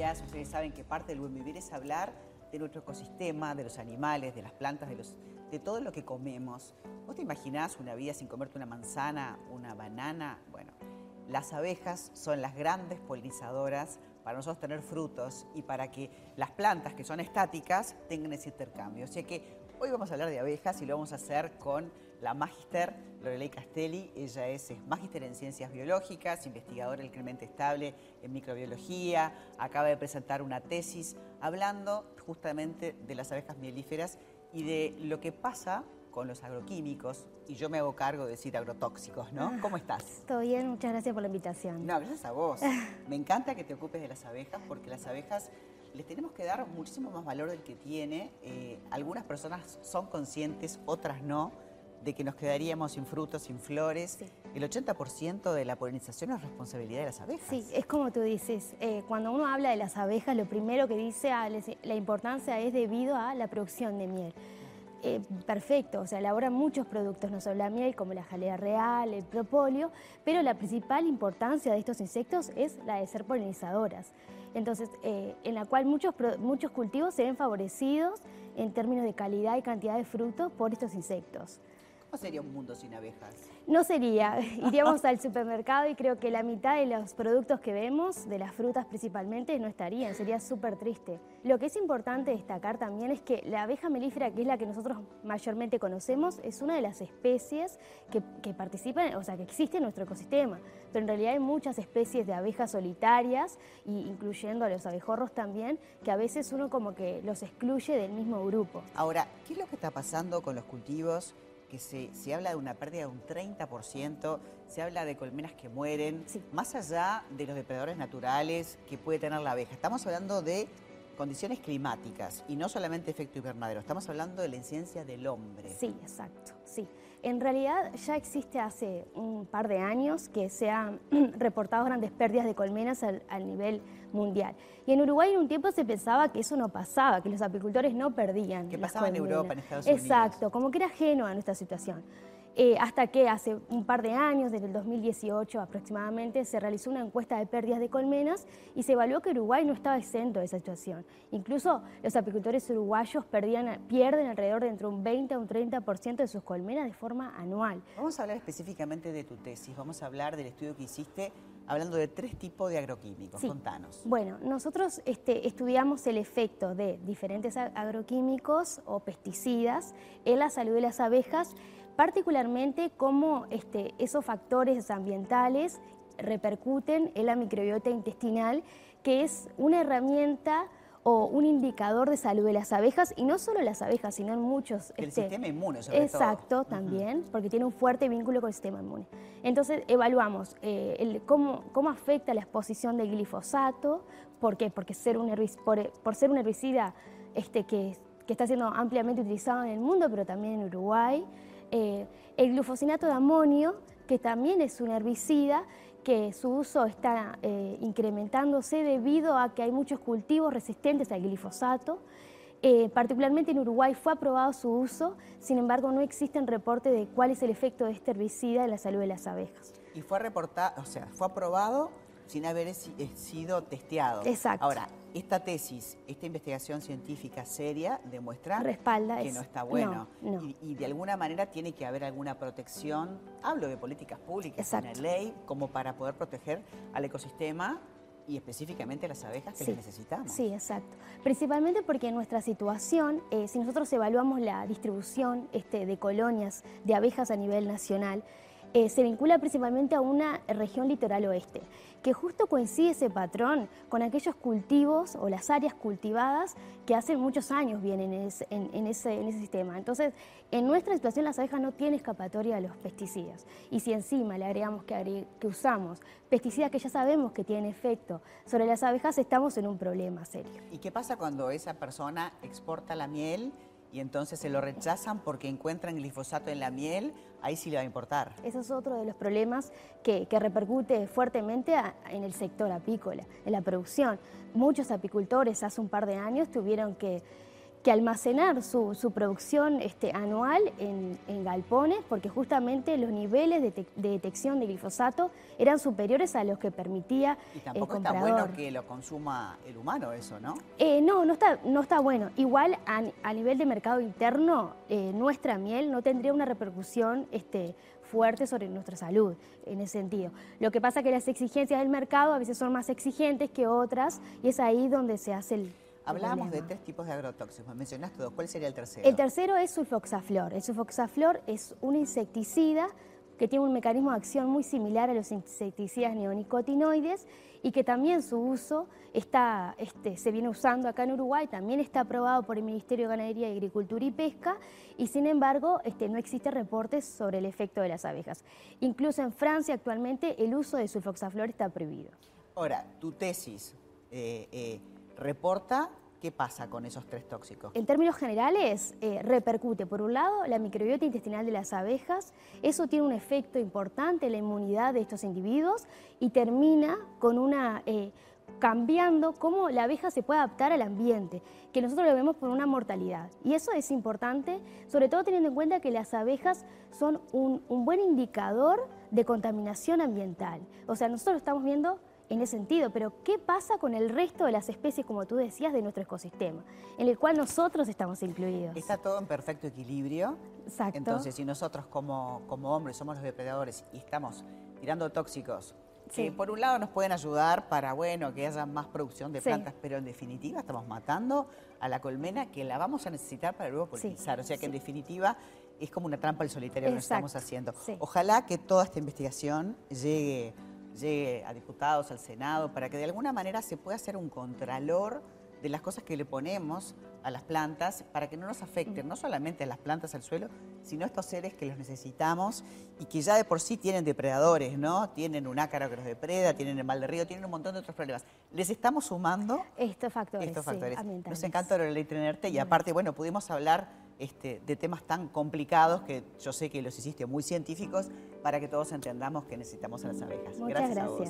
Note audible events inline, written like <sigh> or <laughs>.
días. Ustedes saben que parte del buen vivir es hablar de nuestro ecosistema, de los animales, de las plantas, de, los, de todo lo que comemos. ¿Vos te imaginás una vida sin comerte una manzana, una banana? Bueno, las abejas son las grandes polinizadoras para nosotros tener frutos y para que las plantas que son estáticas tengan ese intercambio. Así que hoy vamos a hablar de abejas y lo vamos a hacer con la magister Lorelei Castelli. Ella es, magister en ciencias biológicas, investigadora del Clemente Estable en microbiología. Acaba de presentar una tesis hablando justamente de las abejas mielíferas y de lo que pasa con los agroquímicos, y yo me hago cargo de decir agrotóxicos, ¿no? ¿Cómo estás? Todo bien, muchas gracias por la invitación. No, gracias a vos. <laughs> Me encanta que te ocupes de las abejas porque las abejas les tenemos que dar muchísimo más valor del que tiene. Eh, algunas personas son conscientes, otras no, de que nos quedaríamos sin frutos, sin flores. El 80% de la polinización es responsabilidad de las abejas. Sí, es como tú dices, eh, cuando uno habla de las abejas, lo primero que dice ah, la importancia es debido a la producción de miel. Eh, perfecto, o sea, elaboran muchos productos, no solo la miel, como la jalea real, el propóleo, pero la principal importancia de estos insectos es la de ser polinizadoras. Entonces, eh, en la cual muchos, muchos cultivos se ven favorecidos en términos de calidad y cantidad de frutos por estos insectos. ¿Cómo sería un mundo sin abejas? No sería. <laughs> Iríamos <laughs> al supermercado y creo que la mitad de los productos que vemos, de las frutas principalmente, no estarían. Sería súper triste. Lo que es importante destacar también es que la abeja melífera, que es la que nosotros mayormente conocemos, es una de las especies que, que participan, o sea, que existe en nuestro ecosistema. Pero en realidad hay muchas especies de abejas solitarias, incluyendo a los abejorros también, que a veces uno como que los excluye del mismo grupo. Ahora, ¿qué es lo que está pasando con los cultivos? Que se, habla de una pérdida de un 30%, se habla de colmenas que mueren, más allá de los depredadores naturales que puede tener la abeja. Estamos hablando de condiciones climáticas y no solamente efecto invernadero, estamos hablando de la incidencia del hombre. Sí, exacto, sí. En realidad ya existe hace un par de años que se han <clears throat> reportado grandes pérdidas de colmenas al, nivel mundial. Y en Uruguay en un tiempo se pensaba que eso no pasaba, que los apicultores no perdían. Que pasaba en Europa, en Estados Unidos. Exacto, como que era ajeno a nuestra situación. Eh, hasta que hace un par de años, desde el 2018 aproximadamente, se realizó una encuesta de pérdidas de colmenas y se evaluó que Uruguay no estaba exento de esa situación. Incluso los apicultores uruguayos perdían, pierden alrededor de entre un 20 a un 30% de sus colmenas de forma anual. Vamos a hablar específicamente de tu tesis, vamos a hablar del estudio que hiciste hablando de tres tipos de agroquímicos. Contanos. Bueno, nosotros este, estudiamos el efecto de diferentes agroquímicos o pesticidas en la salud de las abejas particularmente cómo este, esos factores ambientales repercuten en la microbiota intestinal, que es una herramienta o un indicador de salud de las abejas, y no solo las abejas, sino en muchos... El este, sistema inmune, sobre Exacto, también, porque tiene un fuerte vínculo con el sistema inmune. Entonces, evaluamos eh, el, cómo, cómo afecta la exposición de glifosato, ¿por qué? Porque ser un por, ser un herbicida este, que, que está siendo ampliamente utilizado en el mundo, pero también en Uruguay, eh, el glufosinato de amonio, que también es un herbicida, que su uso está eh, incrementándose debido a que hay muchos cultivos resistentes al glifosato. Eh, particularmente en Uruguay fue aprobado su uso, sin embargo no existen reportes de cuál es el efecto de este herbicida en la salud de las abejas. Y fue reportado, o sea, fue aprobado sin haber sido testeado. Exacto. Ahora, esta tesis, esta investigación científica seria demuestra Respalda que no está bueno. Y, de alguna manera tiene que haber alguna protección, hablo de políticas públicas, una ley, como para poder proteger al ecosistema y específicamente a las abejas que necesitamos. Sí, exacto. Principalmente porque en nuestra situación, eh, si nosotros evaluamos la distribución este, de colonias de abejas a nivel nacional, eh, se vincula principalmente a una región litoral oeste, que justo coincide ese patrón con aquellos cultivos o las áreas cultivadas que hace muchos años vienen en ese, sistema. Entonces, en nuestra situación las abejas no tienen escapatoria a los pesticidas. Y si encima le agregamos que, que usamos pesticidas que ya sabemos que tienen efecto sobre las abejas, estamos en un problema serio. ¿Y qué pasa cuando esa persona exporta la miel? Y entonces se lo rechazan porque encuentran glifosato en la miel, ahí sí le va a importar. Ese es otro de los problemas que, repercute fuertemente en el sector apícola, en la producción. Muchos apicultores hace un par de años tuvieron que, que almacenar su, producción este, anual en, galpones, porque justamente los niveles de, detección de glifosato eran superiores a los que permitía y tampoco está bueno que lo consuma el humano eso, ¿no? Eh, no, no está, no está bueno. Igual a, nivel de mercado interno, eh, nuestra miel no tendría una repercusión este, fuerte sobre nuestra salud en ese sentido. Lo que pasa es que las exigencias del mercado a veces son más exigentes que otras y es ahí donde se hace el Hablábamos de tres tipos de agrotóxicos, mencionaste dos, ¿cuál sería el tercero? El tercero es sulfoxaflor. El sulfoxaflor es un insecticida que tiene un mecanismo de acción muy similar a los insecticidas neonicotinoides y que también su uso está, este, se viene usando acá en Uruguay, también está aprobado por el Ministerio de Ganadería, Agricultura y Pesca y sin embargo este, no existe reportes sobre el efecto de las abejas. Incluso en Francia actualmente el uso de sulfoxaflor está prohibido. Ahora, tu tesis eh, eh, reporta ¿Qué pasa con esos tres tóxicos? En términos generales, eh, repercute, por un lado, la microbiota intestinal de las abejas. Eso tiene un efecto importante en la inmunidad de estos individuos y termina con una... Eh, cambiando cómo la abeja se puede adaptar al ambiente, que nosotros lo vemos por una mortalidad. Y eso es importante, sobre todo teniendo en cuenta que las abejas son un, un buen indicador de contaminación ambiental. O sea, nosotros estamos viendo en ese sentido, pero ¿qué pasa con el resto de las especies, como tú decías, de nuestro ecosistema, en el cual nosotros estamos incluidos? Está todo en perfecto equilibrio. Exacto. Entonces, si nosotros como, como hombres somos los depredadores y estamos tirando tóxicos que por un lado nos pueden ayudar para, bueno, que haya más producción de plantas, pero en definitiva estamos matando a la colmena que la vamos a necesitar para luego polinizar. o sea que en definitiva es como una trampa al solitario que nos estamos haciendo. Ojalá que toda esta investigación llegue llegue a diputados, al Senado, para que de alguna manera se pueda hacer un contralor de las cosas que le ponemos a las plantas para que no nos afecten, no solamente a las plantas, al suelo, sino a estos seres que los necesitamos y que ya de por sí tienen depredadores, ¿no? Tienen un ácaro que los depreda, tienen el mal de río, tienen un montón de otros problemas. Les estamos sumando estos factores. Estos factores. nos encanta Lorelei tenerte y aparte, bueno, pudimos hablar este, de temas tan complicados que yo sé que los hiciste muy científicos para que todos entendamos que necesitamos a las abejas. Muchas gracias.